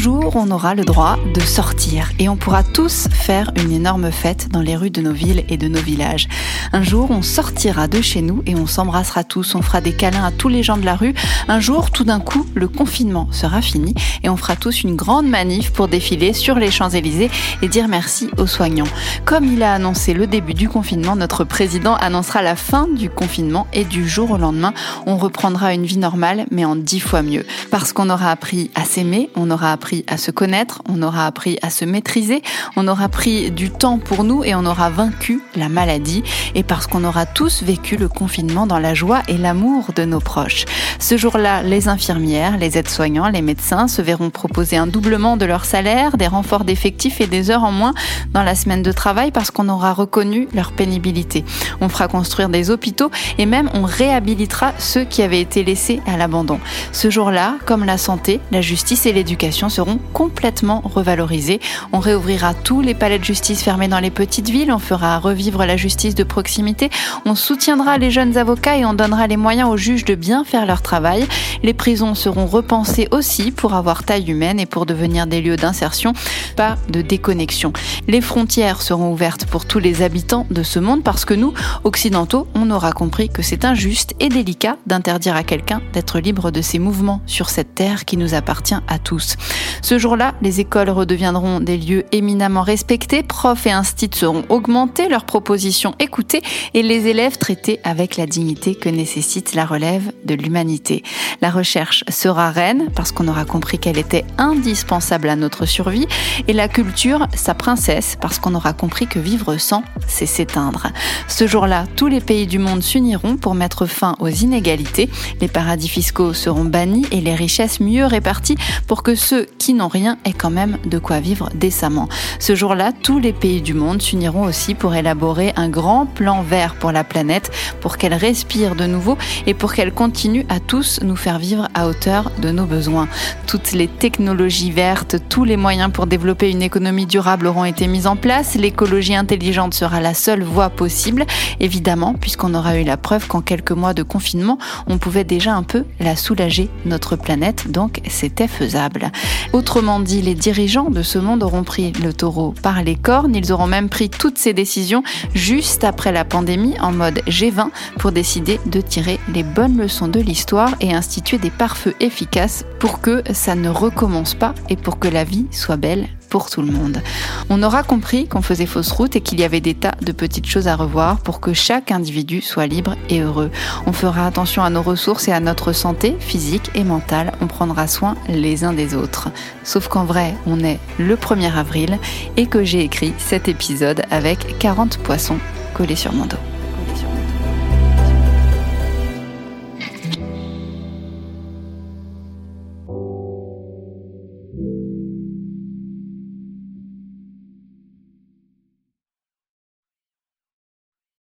jour, on aura le droit de sortir et on pourra tous faire une énorme fête dans les rues de nos villes et de nos villages. Un jour, on sortira de chez nous et on s'embrassera tous, on fera des câlins à tous les gens de la rue. Un jour, tout d'un coup, le confinement sera fini et on fera tous une grande manif pour défiler sur les Champs-Élysées et dire merci aux soignants. Comme il a annoncé le début du confinement, notre président annoncera la fin du confinement et du jour au lendemain, on reprendra une vie normale mais en dix fois mieux. Parce qu'on aura appris à s'aimer, on aura appris à se connaître, on aura appris à se maîtriser, on aura pris du temps pour nous et on aura vaincu la maladie et parce qu'on aura tous vécu le confinement dans la joie et l'amour de nos proches. Ce jour-là, les infirmières, les aides-soignants, les médecins se verront proposer un doublement de leur salaire, des renforts d'effectifs et des heures en moins dans la semaine de travail parce qu'on aura reconnu leur pénibilité. On fera construire des hôpitaux et même on réhabilitera ceux qui avaient été laissés à l'abandon. Ce jour-là, comme la santé, la justice et l'éducation seront complètement revalorisés. On réouvrira tous les palais de justice fermés dans les petites villes, on fera revivre la justice de proximité, on soutiendra les jeunes avocats et on donnera les moyens aux juges de bien faire leur travail. Les prisons seront repensées aussi pour avoir taille humaine et pour devenir des lieux d'insertion, pas de déconnexion. Les frontières seront ouvertes pour tous les habitants de ce monde parce que nous, occidentaux, on aura compris que c'est injuste et délicat d'interdire à quelqu'un d'être libre de ses mouvements sur cette terre qui nous appartient à tous. Ce jour-là, les écoles redeviendront des lieux éminemment respectés, profs et instituts seront augmentés, leurs propositions écoutées et les élèves traités avec la dignité que nécessite la relève de l'humanité. La recherche sera reine parce qu'on aura compris qu'elle était indispensable à notre survie et la culture sa princesse parce qu'on aura compris que vivre sans, c'est s'éteindre. Ce jour-là, tous les pays du monde s'uniront pour mettre fin aux inégalités. Les paradis fiscaux seront bannis et les richesses mieux réparties pour que ceux qui n'ont rien aient quand même de quoi vivre décemment. Ce jour-là, tous les pays du monde s'uniront aussi pour élaborer un grand plan vert pour la planète, pour qu'elle respire de nouveau et pour qu'elle continue à tous nous faire vivre à hauteur de nos besoins. Toutes les technologies vertes, tous les moyens pour développer une économie durable auront été mis en place. L'écologie intelligente sera la seule voie possible, évidemment, puisqu'on aura eu la preuve qu'en quelques mois de confinement, on pouvait déjà un peu la soulager, notre planète, donc c'était faisable. Autrement dit, les dirigeants de ce monde auront pris le taureau par les cornes, ils auront même pris toutes ces décisions juste après la pandémie en mode G20 pour décider de tirer les bonnes leçons de l'histoire et instituer des pare-feux efficaces pour que ça ne recommence pas et pour que la vie soit belle pour tout le monde. On aura compris qu'on faisait fausse route et qu'il y avait des tas de petites choses à revoir pour que chaque individu soit libre et heureux. On fera attention à nos ressources et à notre santé physique et mentale. On prendra soin les uns des autres. Sauf qu'en vrai, on est le 1er avril et que j'ai écrit cet épisode avec 40 poissons collés sur mon dos.